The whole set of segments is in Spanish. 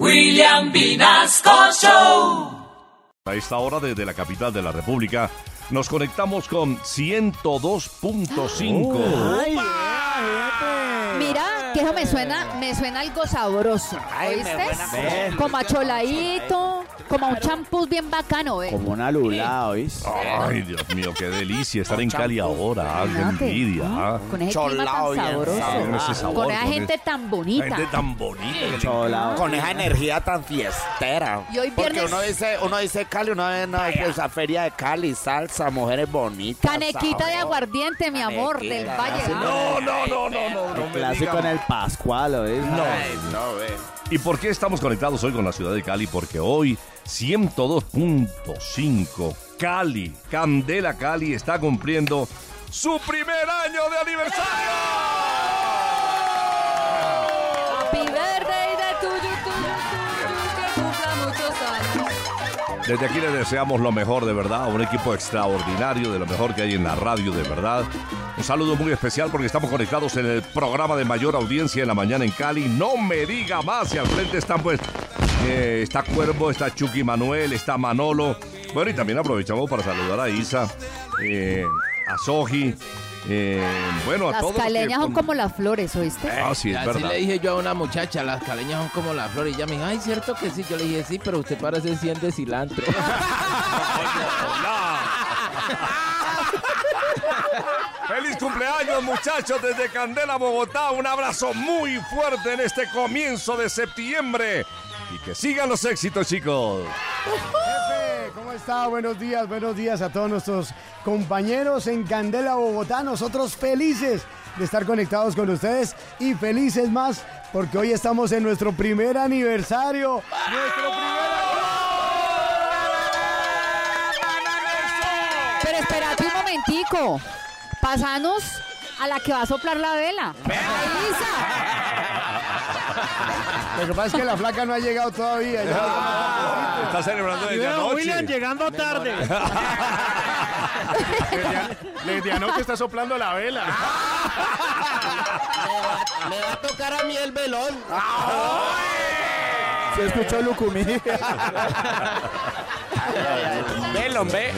William Vinasco Show. A esta hora desde la capital de la República nos conectamos con 102.5. Mira, que eso me suena, me suena algo sabroso. ¿Oíste? Como a choladito, como a un champús bien bacano, ¿eh? Como una lula, ¿oís? Ay, Dios mío, qué delicia estar en Cali ahora. ah, Qué envidia. ¿no? ah. Con ese clima Cholao tan bien sabroso. sabroso. Con ese sabor, Con esa con gente tan bonita. Gente tan bonita. que le Cholao. Con esa energía tan fiestera. Y hoy Porque viernes- uno dice, uno dice Cali, uno ve no, que esa feria de Cali, salsa, mujeres bonitas. Canequita de sabor. aguardiente, mi amor, Canequita. del Valle. No, no, no, no, no, no me Clásico diga. en el Pascual, ¿oís? Ay, no, ve. ¿Y por qué estamos conectados hoy con la ciudad de Cali? Porque hoy 102.5 Cali, Candela Cali está cumpliendo su primer año de aniversario. Desde aquí les deseamos lo mejor de verdad, a un equipo extraordinario, de lo mejor que hay en la radio de verdad. Un saludo muy especial porque estamos conectados en el programa de mayor audiencia en la mañana en Cali. No me diga más y al frente están pues, eh, está Cuervo, está Chucky Manuel, está Manolo. Bueno, y también aprovechamos para saludar a Isa, eh, a Soji, eh, bueno, a Las todos. caleñas son como las flores, ¿oíste? Ah, sí, es Así verdad. le dije yo a una muchacha, las caleñas son como las flores. Y ella me dijo, ay, ¿cierto que sí? Yo le dije, sí, pero usted parece 100 de cilantro. ¡Feliz cumpleaños, muchachos, desde Candela, Bogotá! Un abrazo muy fuerte en este comienzo de septiembre. Y que sigan los éxitos, chicos. Jefe, ¿cómo está? Buenos días, buenos días a todos nuestros compañeros en Candela, Bogotá. Nosotros felices de estar conectados con ustedes y felices más porque hoy estamos en nuestro primer aniversario. Nuestro primer Pero espérate un momentico. Pasanos a la que va a soplar la vela. A Lo que pasa es que la flaca no ha llegado todavía. ya. Está celebrando desde anoche. llegando tarde. Desde anoche está soplando la vela. Me va a tocar a mí el velón. Se escuchó Lucumí. Velón, ve.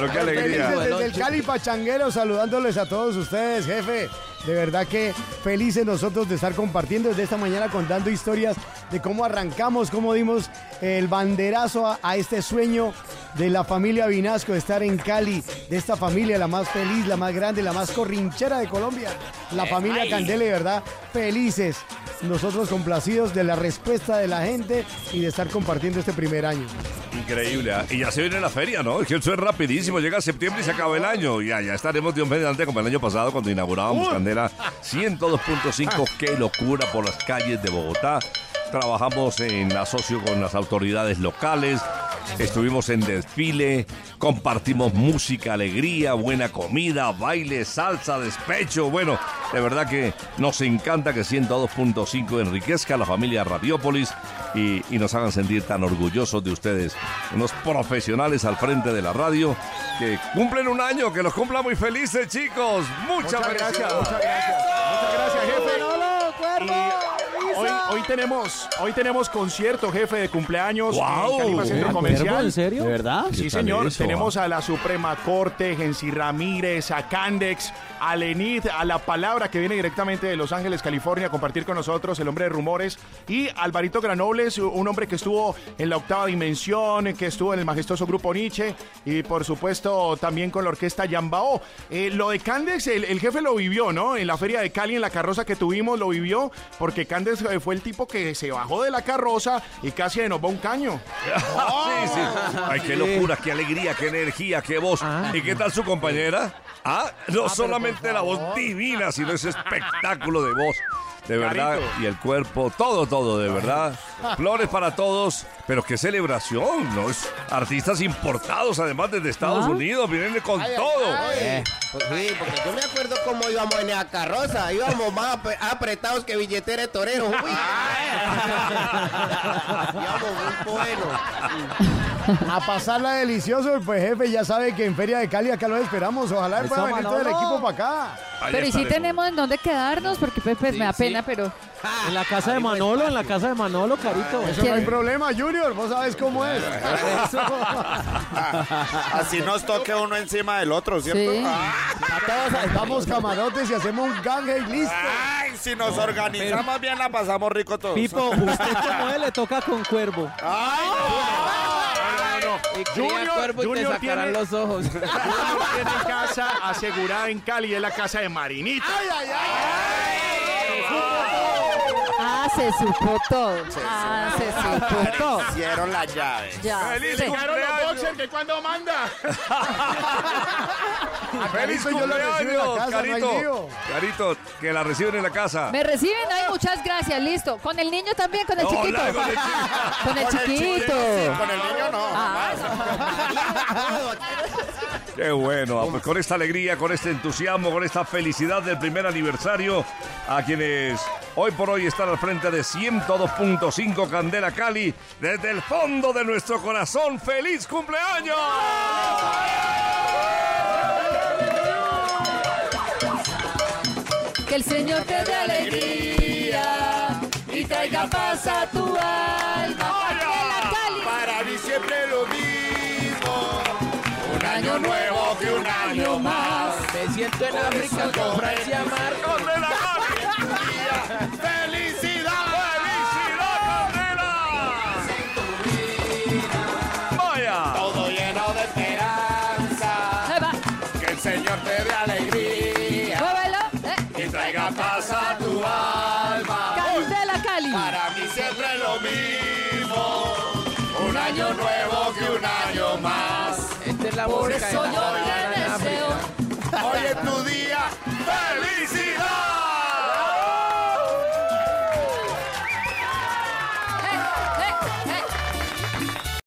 Pero qué alegría. Felices desde el Cali Pachanguero, saludándoles a todos ustedes, jefe. De verdad que felices nosotros de estar compartiendo desde esta mañana contando historias de cómo arrancamos, cómo dimos el banderazo a, a este sueño de la familia Vinasco de estar en Cali, de esta familia, la más feliz, la más grande, la más corrinchera de Colombia, la familia Candela, de verdad, felices. Nosotros complacidos de la respuesta de la gente y de estar compartiendo este primer año. Increíble. ¿ah? Y ya se viene la feria, ¿no? Es que eso es rapidísimo. Llega septiembre y se acaba el año. Ya, ya estaremos de un mes adelante como el año pasado cuando inaugurábamos Candela 102.5. Qué locura por las calles de Bogotá. Trabajamos en asocio con las autoridades locales. Estuvimos en desfile, compartimos música, alegría, buena comida, baile, salsa, despecho. Bueno, de verdad que nos encanta que 102.5 enriquezca a la familia Radiópolis y, y nos hagan sentir tan orgullosos de ustedes. Unos profesionales al frente de la radio que cumplen un año, que los cumplan muy felices, chicos. Muchas gracias. Muchas gracias, hoy, tenemos, hoy tenemos concierto, jefe, de cumpleaños ¡Guau! en Calima Centro Comercial. ¿En serio? ¿De verdad? Sí, ¿Qué tal señor. eso, Tenemos a la Suprema Corte, Gensi Ramírez, a Candex, a Lenid, a La Palabra, que viene directamente de Los Ángeles, California, a compartir con nosotros, el hombre de rumores, y Alvarito Granobles, un hombre que estuvo en la octava dimensión, que estuvo en el majestuoso grupo Nietzsche, y por supuesto también con la orquesta Yambao. Eh, lo de Candex, el, el jefe lo vivió, ¿no? En la feria de Cali, en la carroza que tuvimos, lo vivió, porque Candex eh, fue el tipo que se bajó de la carroza y casi nos va un caño. Sí, sí. Ay, qué locura, qué alegría, qué energía, qué voz. ¿Y qué tal su compañera? Ah, no solamente la voz divina, sino ese espectáculo de voz. De verdad, Carito. y el cuerpo, todo, todo, de verdad. Flores para todos, pero qué celebración, ¿no? Es artistas importados, además desde Estados Unidos, vienen con todo. Pues sí, porque yo me acuerdo cómo íbamos en la carroza. Íbamos más ap- apretados que billetera de A pasarla delicioso, pues jefe, ya sabe que en Feria de Cali acá lo esperamos. Ojalá pueda venir todo el equipo para acá. Ahí Pero ¿y si tenemos en dónde quedarnos? Porque pues, pues, me da pena, pero En la casa de Manolo, en la casa de Manolo, Carito. Eso no hay problema, Junior. Vos sabes cómo es. Así nos toque uno encima del otro, ¿cierto? Sí. Ah, A todos vamos camarotes y hacemos un gangue y listo. Ay, si nos organizamos bien, la pasamos rico todos. Pipo, usted como él le toca con cuervo. Ay, Y cría Junior- cuervo y te Junior sacarán tiene- los ojos. Junior tiene casa asegurada en Cali, es la casa de Marinita. Ah, se supo todo. Ah, se supo todo. hicieron la llave. Ya. ¡Feliz sé. cumpleaños! que cuando manda. ¡Feliz yo cumpleaños, casa, Carito! Carito, que la reciben en la casa. Me reciben, ay, muchas gracias, listo. Con el niño también, con el No, chiquito. la- con el chiquito. Con el chiquito. Con el niño no. Ah, Qué bueno, ah, pues con esta alegría, con este entusiasmo, con esta felicidad del primer aniversario, a quienes hoy por hoy están al frente de 102.5 Candela Cali, desde el fondo de nuestro corazón, ¡feliz cumpleaños! que el Señor te dé alegría y traiga paz a tu alma. Cali. Para mí siempre lo mismo. Año nuevo que un año más. Me siento en África con Francia Marco. ¡Candela Cali! ¡Felicidad! la Por música. Por eso yo le deseo. Hoy es tu día.